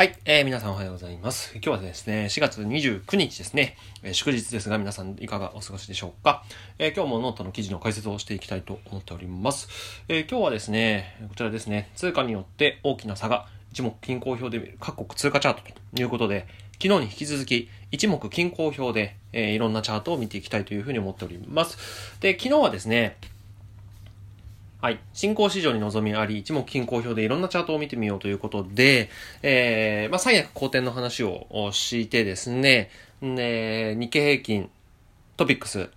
はい、えー、皆さんおはようございます。今日はですね、4月29日ですね、えー祝日ですが皆さんいかがお過ごしでしょうか、えー今日もノートの記事の解説をしていきたいと思っております。えー今日はですね、こちらですね、通貨によって大きな差が一目均衡表で各国通貨チャートということで、昨日に引き続き一目均衡表で、えいろんなチャートを見ていきたいというふうに思っております。で、昨日はですね、はい。新興市場に望みあり、一目均衡表でいろんなチャートを見てみようということで、えー、まあ、三役好転の話をしてですね、ね日経平均、トピックス、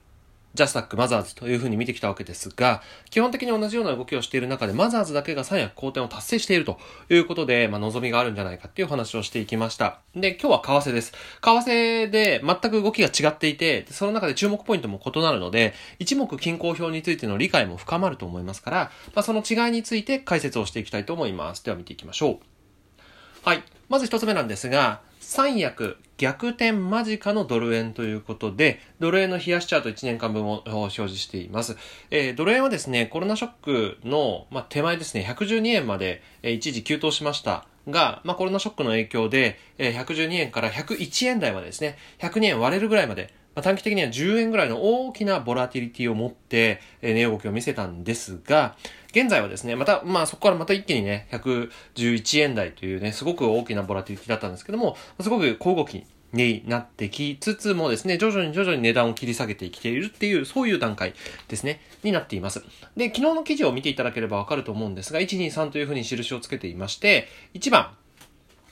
ジャスダック、マザーズというふうに見てきたわけですが、基本的に同じような動きをしている中で、マザーズだけが三役好転を達成しているということで、まあ、望みがあるんじゃないかっていう話をしていきました。で、今日は為替です。為替で全く動きが違っていて、その中で注目ポイントも異なるので、一目均衡表についての理解も深まると思いますから、まあ、その違いについて解説をしていきたいと思います。では見ていきましょう。はい。まず一つ目なんですが、三役逆転間近のドル円ということで、ドル円の冷やしチャート1年間分を表示しています。えードル円はですね、コロナショックの、まあ、手前ですね、112円まで、えー一時急騰しました。が、まあ、コロナショックの影響で、えー112円から101円台までですね、102円割れるぐらいまで、ま、短期的には10円ぐらいの大きなボラティリティを持って、え値動きを見せたんですが、現在はですね、また、まあそこからまた一気にね、111円台というね、すごく大きなボラティリティだったんですけども、すごく小動きになってきつつもですね、徐々に徐々に値段を切り下げてきているっていう、そういう段階ですね、になっています。で、昨日の記事を見ていただければわかると思うんですが、1、2、3というふうに印をつけていまして、1番、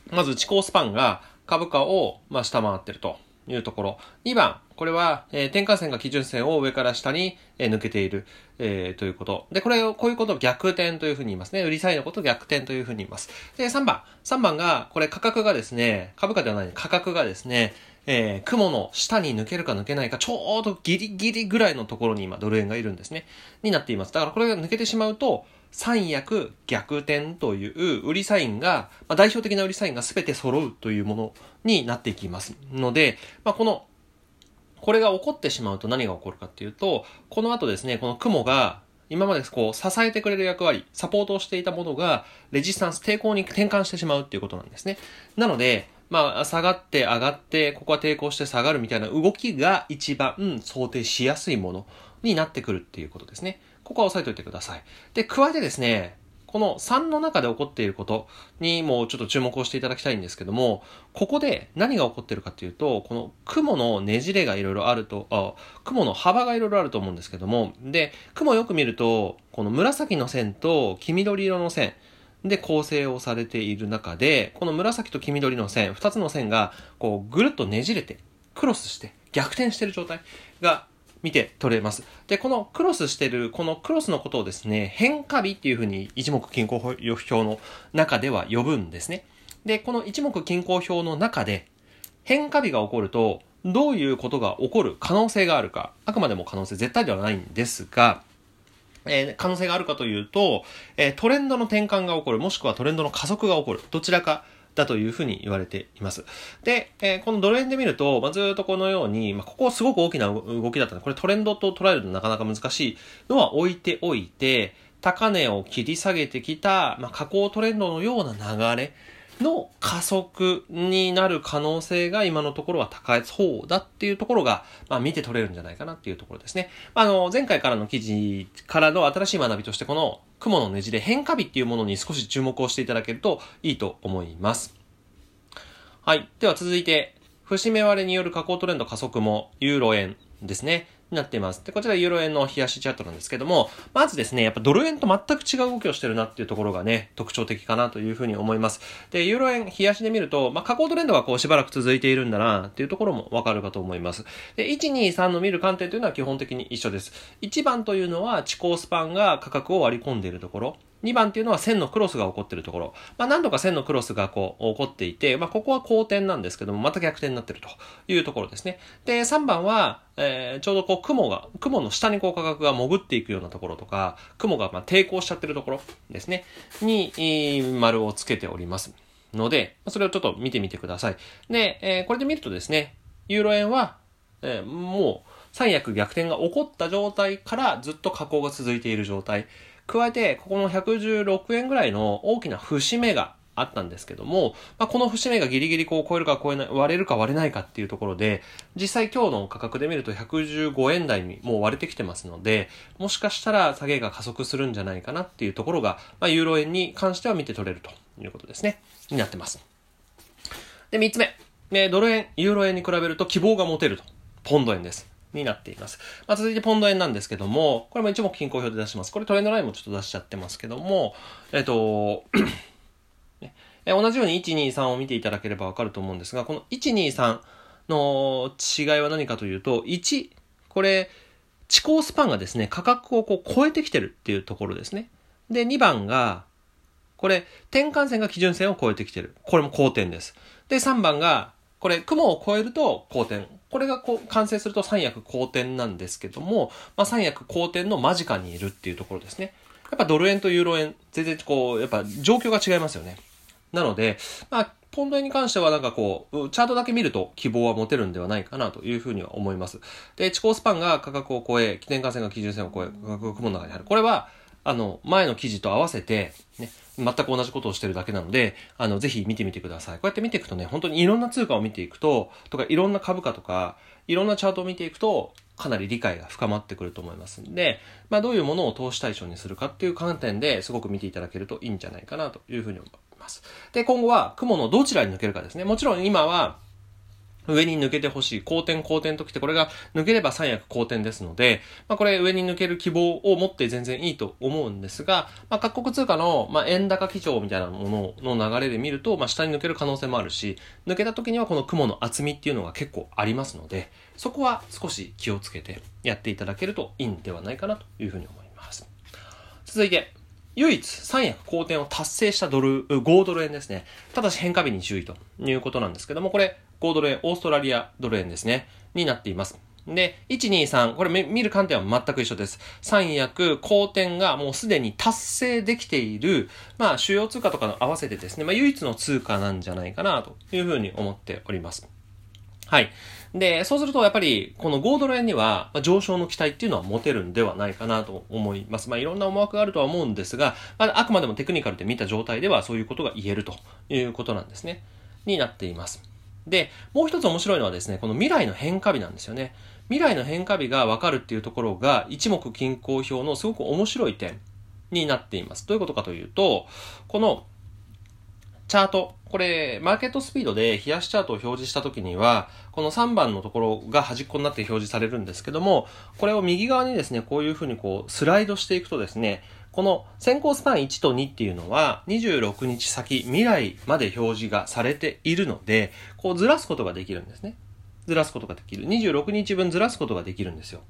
まず、地高スパンが株価を、まあ、下回ってるというところ。2番、これは、えー転換線が基準線を上から下に、えー抜けている、えーということ。で、これを、こういうことを逆転というふうに言いますね。売りサイのことを逆転というふうに言います。で、3番。3番が、これ価格がですね、株価ではない、価格がですね、えー雲の下に抜けるか抜けないか、ちょうどギリギリぐらいのところに今、ドル円がいるんですね。になっています。だからこれが抜けてしまうと、三役逆転という売りサインが、まあ、代表的な売りサインが全て揃うというものになっていきますので、まあ、この、これが起こってしまうと何が起こるかっていうと、この後ですね、この雲が、今までこう支えてくれる役割、サポートをしていたものが、レジスタンス、抵抗に転換してしまうっていうことなんですね。なので、まあ、下がって上がって、ここは抵抗して下がるみたいな動きが一番想定しやすいものになってくるっていうことですね。ここは押さえておいてください。で、加えてですね、この3の中で起こっていることにもちょっと注目をしていただきたいんですけども、ここで何が起こっているかっていうと、この雲のねじれがいろいろあると、あ雲の幅がいろいろあると思うんですけども、で、雲よく見ると、この紫の線と黄緑色の線、で構成をされている中で、この紫と黄緑の線、2つの線が、こう、ぐるっとねじれて、クロスして、逆転している状態が見て取れます。で、このクロスしてる、このクロスのことをですね、変化日っていうふうに一目均衡表の中では呼ぶんですね。で、この一目均衡表の中で、変化日が起こると、どういうことが起こる可能性があるか、あくまでも可能性絶対ではないんですが、えー可能性があるかというと、えートレンドの転換が起こる、もしくはトレンドの加速が起こる、どちらかだというふうに言われています。で、えーこのドル円で見ると、まあ、ずっとこのように、まあ、ここすごく大きな動きだったので、これトレンドと捉えるとなかなか難しいのは置いておいて、高値を切り下げてきた、まあ、下降トレンドのような流れの加速になる可能性が今のところは高いそうだっていうところが、まあ、見て取れるんじゃないかなっていうところですね。あの、前回からの記事からの新しい学びとして、この雲のねじれ変化日っていうものに少し注目をしていただけるといいと思います。はい。では続いて、節目割れによる下降トレンド加速もユーロ円ですね。になっています。で、こちらユーロ円の冷やしチャートなんですけども、まずですね、やっぱドル円と全く違う動きをしてるなっていうところがね、特徴的かなというふうに思います。で、ユーロ円冷やしで見ると、まあ、下降トレンドがこうしばらく続いているんだなっていうところもわかるかと思います。で、1、2、3の見る観点というのは基本的に一緒です。1番というのは、地高スパンが価格を割り込んでいるところ。2番っていうのは線のクロスが起こってるところ。まあ何度か線のクロスがこう起こっていて、まあここは好転なんですけども、また逆転になってるというところですね。で、3番は、えーちょうどこう雲が、雲の下にこう価格が潜っていくようなところとか、雲がまあ抵抗しちゃってるところですね。に、えー丸をつけております。ので、それをちょっと見てみてください。で、えーこれで見るとですね、ユーロ円は、えーもう三役逆転が起こった状態からずっと下降が続いている状態。加えて、ここの116円ぐらいの大きな節目があったんですけども、まあ、この節目がギリギリこう超えるか超えない、割れるか割れないかっていうところで、実際今日の価格で見ると115円台にもう割れてきてますので、もしかしたら下げが加速するんじゃないかなっていうところが、まあ、ユーロ円に関しては見て取れるということですね。になってます。で、三つ目。ね、ドル円、ユーロ円に比べると希望が持てると。ポンド円です。になっています。まあ、続いてポンド円なんですけども、これも一目均衡表で出します。これトレンドラインもちょっと出しちゃってますけども、えっと、ね、同じように123を見ていただければわかると思うんですが、この123の違いは何かというと、1、これ、地高スパンがですね、価格をこう超えてきてるっていうところですね。で、2番が、これ、転換線が基準線を超えてきてる。これも好点です。で、3番が、これ、雲を超えると好点。これがこう完成すると三役好点なんですけども、まあ、三役好点の間近にいるっていうところですね。やっぱドル円とユーロ円、全然こう、やっぱ状況が違いますよね。なので、まあ、ポンド円に関してはなんかこう、チャートだけ見ると希望は持てるんではないかなというふうには思います。で、地高スパンが価格を超え、起点化線が基準線を超え、価格が雲の中にある。これは、あの、前の記事と合わせて、ね、全く同じことをしてるだけなので、あの、ぜひ見てみてください。こうやって見ていくとね、本当にいろんな通貨を見ていくと、とかいろんな株価とか、いろんなチャートを見ていくと、かなり理解が深まってくると思いますんで、まあ、どういうものを投資対象にするかっていう観点ですごく見ていただけるといいんじゃないかなというふうに思います。で、今後は雲のどちらに抜けるかですね。もちろん今は、上に抜けてほしい。好転好転ときて、これが抜ければ三役好転ですので、まあこれ上に抜ける希望を持って全然いいと思うんですが、まあ各国通貨の、まあ、円高基調みたいなものの流れで見ると、まあ下に抜ける可能性もあるし、抜けた時にはこの雲の厚みっていうのが結構ありますので、そこは少し気をつけてやっていただけるといいんではないかなというふうに思います。続いて、唯一三役好転を達成したドル、5ドル円ですね。ただし変化日に注意ということなんですけども、これ5ドル円、オーストラリアドル円ですね。になっています。で、1、2、3、これ見る観点は全く一緒です。三役、好転がもうすでに達成できている、まあ主要通貨とかの合わせてですね、まあ唯一の通貨なんじゃないかなというふうに思っております。はい。で、そうするとやっぱり、この5ドル円には、上昇の期待っていうのは持てるんではないかなと思います。まあ、いろんな思惑があるとは思うんですが、まあ、あくまでもテクニカルで見た状態ではそういうことが言えるということなんですね。になっています。で、もう一つ面白いのはですね、この未来の変化日なんですよね。未来の変化日がわかるっていうところが、一目均衡表のすごく面白い点になっています。どういうことかというと、このチャート、これ、マーケットスピードで冷やしチャートを表示したときには、この3番のところが端っこになって表示されるんですけども、これを右側にですね、こういうふうにこう、スライドしていくとですね、この先行スパン1と2っていうのは、26日先、未来まで表示がされているので、こうずらすことができるんですね。ずらすことができる。26日分ずらすことができるんですよ。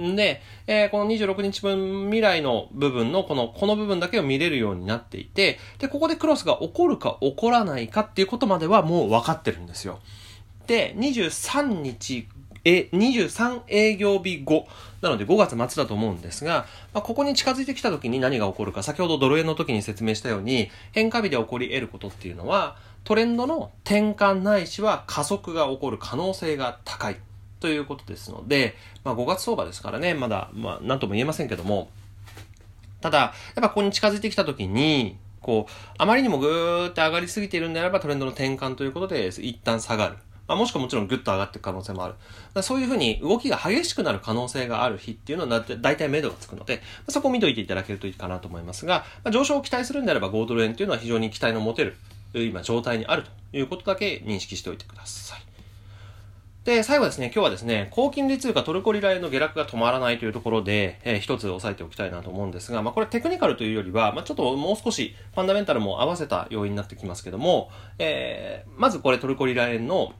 んで、えー、この26日分未来の部分のこの、この部分だけを見れるようになっていて、で、ここでクロスが起こるか起こらないかっていうことまではもう分かってるんですよ。で、23日、え、23営業日後、なので5月末だと思うんですが、まあ、ここに近づいてきた時に何が起こるか、先ほどドル円の時に説明したように、変化日で起こり得ることっていうのは、トレンドの転換ないしは加速が起こる可能性が高い。ということですので、まあ、5月相場ですからね、まだ、まあ、なんとも言えませんけども、ただ、やっぱここに近づいてきたときに、こう、あまりにもぐーって上がりすぎているんであればトレンドの転換ということで、一旦下がる。まあ、もしくはもちろんぐっと上がっていく可能性もある。そういうふうに動きが激しくなる可能性がある日っていうのは大体目処がつくので、そこを見といていただけるといいかなと思いますが、まあ、上昇を期待するんであれば5ドル円っていうのは非常に期待の持てる、今状態にあるということだけ認識しておいてください。で、最後ですね、今日はですね、高金利通貨トルコリラ円の下落が止まらないというところで、えー、一つ押さえておきたいなと思うんですが、まあこれテクニカルというよりは、まあちょっともう少しファンダメンタルも合わせた要因になってきますけども、えー、まずこれトルコリラ円の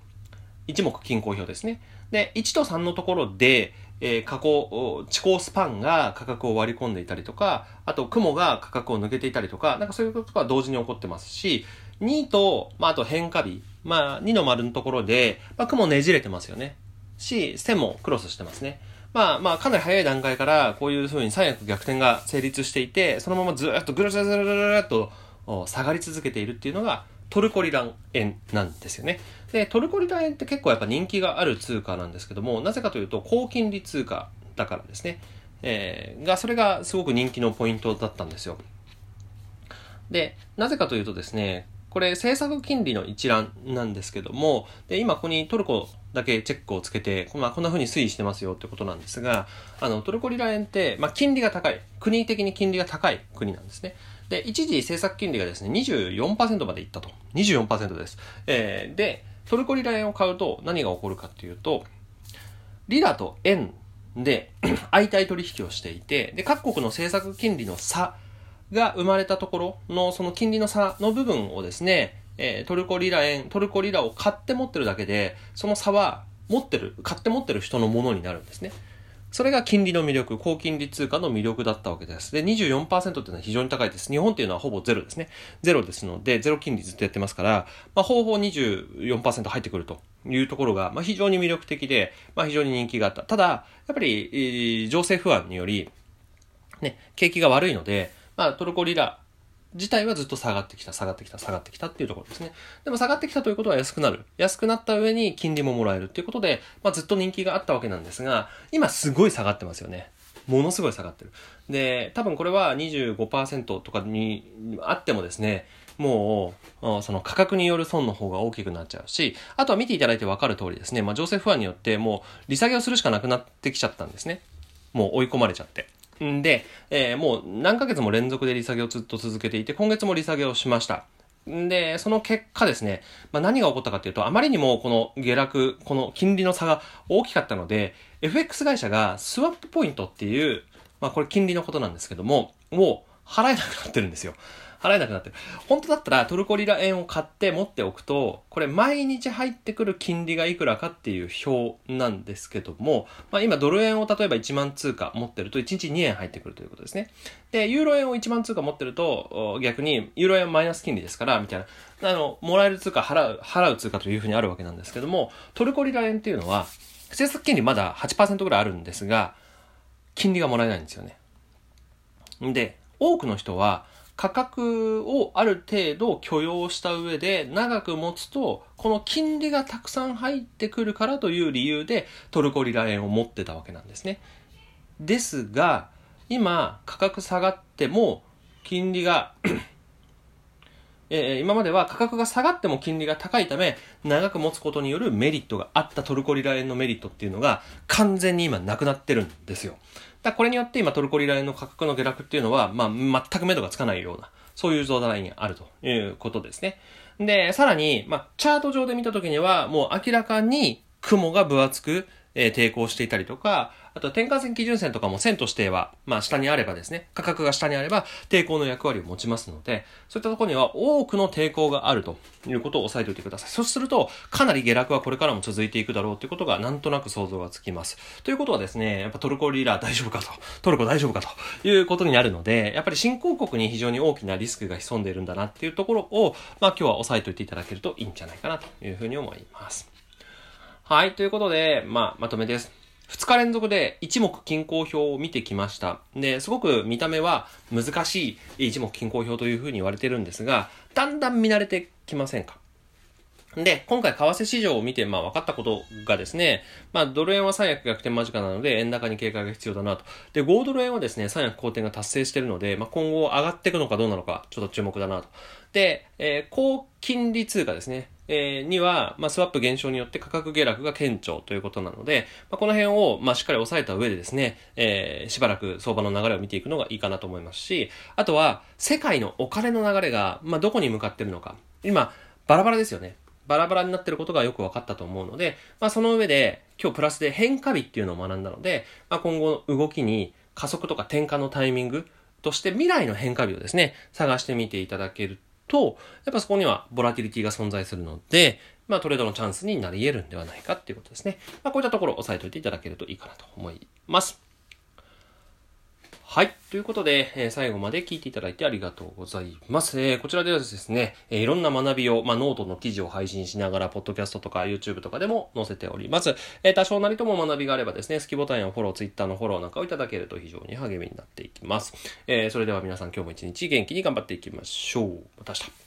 一目均衡表ですね。で、1と3のところで、えー、過去、地高スパンが価格を割り込んでいたりとか、あと雲が価格を抜けていたりとか、なんかそういうことが同時に起こってますし、2と、まああと変化日、まあ、2の丸のところで、まあ、雲ねじれてますよね。し、線もクロスしてますね。まあまあ、かなり早い段階から、こういう風に三役逆転が成立していて、そのままずっとぐるぐるぐるぐるっと下がり続けているっていうのが、トルコリラン円なんですよね。で、トルコリラン円って結構やっぱ人気がある通貨なんですけども、なぜかというと、高金利通貨だからですね。えー、が、それがすごく人気のポイントだったんですよ。で、なぜかというとですね、これ政策金利の一覧なんですけども、で今ここにトルコだけチェックをつけて、まあ、こんな風に推移してますよってことなんですが、あの、トルコリラ円って、まあ、金利が高い。国的に金利が高い国なんですね。で、一時政策金利がですね、24%までいったと。24%です。えー、で、トルコリラ円を買うと何が起こるかっていうと、リラと円で 相対取引をしていて、で、各国の政策金利の差が生まれたところのその金利の差の部分をですね、えー、トルコリラ円、トルコリラを買って持ってるだけで、その差は持ってる、買って持ってる人のものになるんですね。それが金利の魅力、高金利通貨の魅力だったわけです。で、24%っていうのは非常に高いです。日本っていうのはほぼゼロですね。ゼロですので、ゼロ金利ずっとやってますから、まあ、ほぼほぼ24%入ってくるというところが、まあ、非常に魅力的で、まあ、非常に人気があった。ただ、やっぱり、えー、情勢不安により、ね、景気が悪いので、まあ、トルコリラ自体はずっと下がってきた、下がってきた、下がってきたっていうところですね。でも下がってきたということは安くなる。安くなった上に金利ももらえるっていうことで、まあずっと人気があったわけなんですが、今すごい下がってますよね。ものすごい下がってる。で、多分これは25%とかにあってもですね、もう、その価格による損の方が大きくなっちゃうし、あとは見ていただいてわかる通りですね、まあ情勢不安によってもう利下げをするしかなくなってきちゃったんですね。もう追い込まれちゃって。んで、えー、もう何ヶ月も連続で利下げをずっと続けていて、今月も利下げをしました。で、その結果ですね、まあ、何が起こったかというと、あまりにもこの下落、この金利の差が大きかったので、FX 会社がスワップポイントっていう、まあこれ金利のことなんですけども、もう払えなくなってるんですよ。払えなくなってる。本当だったらトルコリラ円を買って持っておくと、これ毎日入ってくる金利がいくらかっていう表なんですけども、まあ今ドル円を例えば1万通貨持ってると1日2円入ってくるということですね。で、ユーロ円を1万通貨持ってると逆にユーロ円はマイナス金利ですから、みたいな。あの、もらえる通貨払う、払う通貨というふうにあるわけなんですけども、トルコリラ円っていうのは、政策金利まだ8%ぐらいあるんですが、金利がもらえないんですよね。で、多くの人は、価格をある程度許容した上で長く持つと、この金利がたくさん入ってくるからという理由でトルコリラ円を持ってたわけなんですね。ですが、今価格下がっても金利がえー、今までは価格が下がっても金利が高いため、長く持つことによるメリットがあったトルコリラ円のメリットっていうのが完全に今なくなってるんですよ。だこれによって今トルコリラ円の価格の下落っていうのは、まあ、全く目処がつかないような、そういう状態にあるということですね。で、さらに、まあ、チャート上で見たときには、もう明らかに雲が分厚く、えー、抵抗していたりとか、あと転換線基準線とかも線としては、まあ下にあればですね、価格が下にあれば抵抗の役割を持ちますので、そういったところには多くの抵抗があるということを押さえておいてください。そうすると、かなり下落はこれからも続いていくだろうということがなんとなく想像がつきます。ということはですね、やっぱトルコリーラー大丈夫かと、トルコ大丈夫かということになるので、やっぱり新興国に非常に大きなリスクが潜んでいるんだなっていうところを、まあ今日は押さえておいていただけるといいんじゃないかなというふうに思います。はい、ということで、まあまとめです。2日連続で一目均衡表を見てきました。で、すごく見た目は難しい一目均衡表というふうに言われてるんですが、だんだん見慣れてきませんか？で、今回為替市場を見て、まあ分かったことがですね、まあドル円は三役逆転間近なので、円高に警戒が必要だなと。で、5ドル円はですね、三役好転が達成しているので、まあ今後上がっていくのかどうなのか、ちょっと注目だなと。で、えー、高金利通貨ですね。えー、には、まあ、スワップ減少によって価格下落が顕著ということなので、まあ、この辺を、まあ、しっかり押さえた上でですね、えー、しばらく相場の流れを見ていくのがいいかなと思いますし、あとは、世界のお金の流れが、まあ、どこに向かってるのか。今、バラバラですよね。バラバラになってることがよく分かったと思うので、まあ、その上で、今日プラスで変化日っていうのを学んだので、まあ、今後の動きに加速とか転換のタイミングとして未来の変化日をですね、探してみていただけると、とやっぱそこにはボラティリティが存在するので、まあトレードのチャンスになり得るんではないかっていうことですね。まあこういったところを押さえておいていただけるといいかなと思います。はい。ということで、えー、最後まで聞いていただいてありがとうございます。えー、こちらではですね、えー、いろんな学びを、まあ、ノートの記事を配信しながら、ポッドキャストとか YouTube とかでも載せております。え、多少なりとも学びがあればですね、好きボタンやフォロー、Twitter のフォローなんかをいただけると非常に励みになっていきます。え、それでは皆さん今日も一日元気に頑張っていきましょう。また明日。